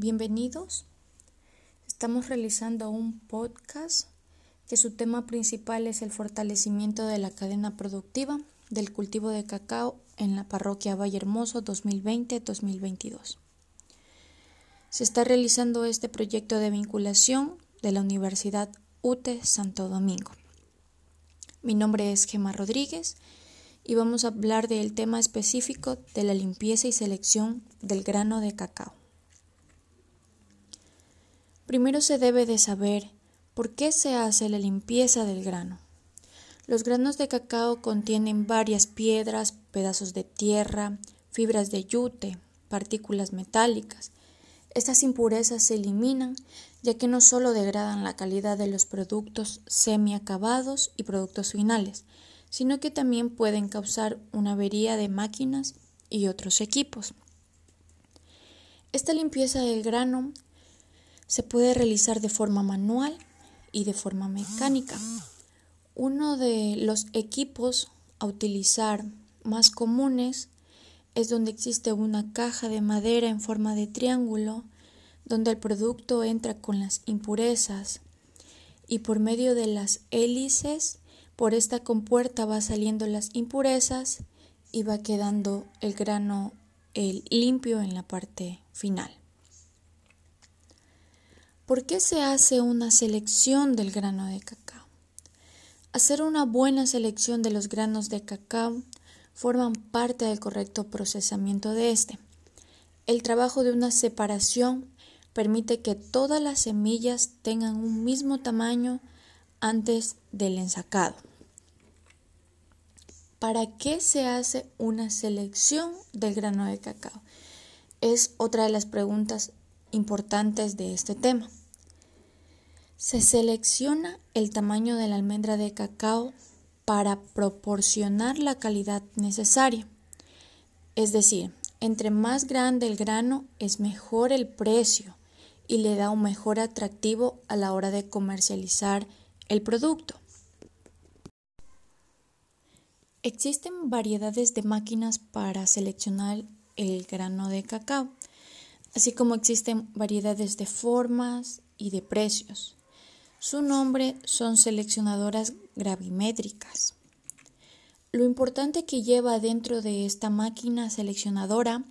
Bienvenidos. Estamos realizando un podcast que su tema principal es el fortalecimiento de la cadena productiva del cultivo de cacao en la parroquia Valle Hermoso 2020-2022. Se está realizando este proyecto de vinculación de la Universidad UTE Santo Domingo. Mi nombre es Gemma Rodríguez y vamos a hablar del tema específico de la limpieza y selección del grano de cacao. Primero se debe de saber por qué se hace la limpieza del grano. Los granos de cacao contienen varias piedras, pedazos de tierra, fibras de yute, partículas metálicas. Estas impurezas se eliminan ya que no solo degradan la calidad de los productos semiacabados y productos finales, sino que también pueden causar una avería de máquinas y otros equipos. Esta limpieza del grano se puede realizar de forma manual y de forma mecánica. Uno de los equipos a utilizar más comunes es donde existe una caja de madera en forma de triángulo donde el producto entra con las impurezas y por medio de las hélices por esta compuerta va saliendo las impurezas y va quedando el grano el limpio en la parte final. ¿Por qué se hace una selección del grano de cacao? Hacer una buena selección de los granos de cacao forman parte del correcto procesamiento de este. El trabajo de una separación permite que todas las semillas tengan un mismo tamaño antes del ensacado. ¿Para qué se hace una selección del grano de cacao? Es otra de las preguntas importantes de este tema. Se selecciona el tamaño de la almendra de cacao para proporcionar la calidad necesaria. Es decir, entre más grande el grano es mejor el precio y le da un mejor atractivo a la hora de comercializar el producto. Existen variedades de máquinas para seleccionar el grano de cacao, así como existen variedades de formas y de precios. Su nombre son seleccionadoras gravimétricas. Lo importante que lleva dentro de esta máquina seleccionadora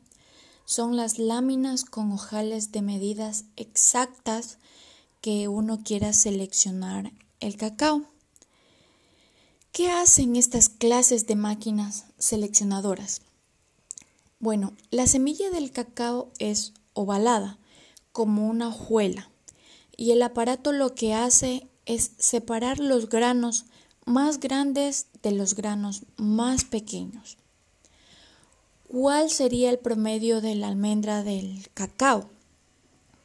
son las láminas con ojales de medidas exactas que uno quiera seleccionar el cacao. ¿Qué hacen estas clases de máquinas seleccionadoras? Bueno, la semilla del cacao es ovalada, como una hojuela, y el aparato lo que hace es separar los granos más grandes de los granos más pequeños. ¿Cuál sería el promedio de la almendra del cacao?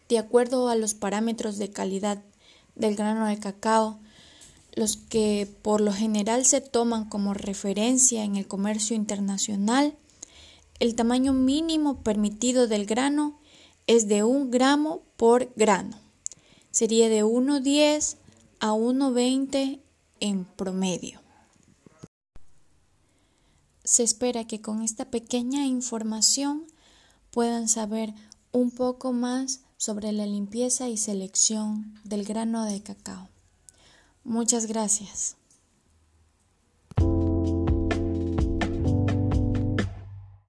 De acuerdo a los parámetros de calidad del grano de cacao, los que por lo general se toman como referencia en el comercio internacional, el tamaño mínimo permitido del grano es de un gramo por grano. Sería de 1,10 a 1,20 en promedio. Se espera que con esta pequeña información puedan saber un poco más sobre la limpieza y selección del grano de cacao. Muchas gracias.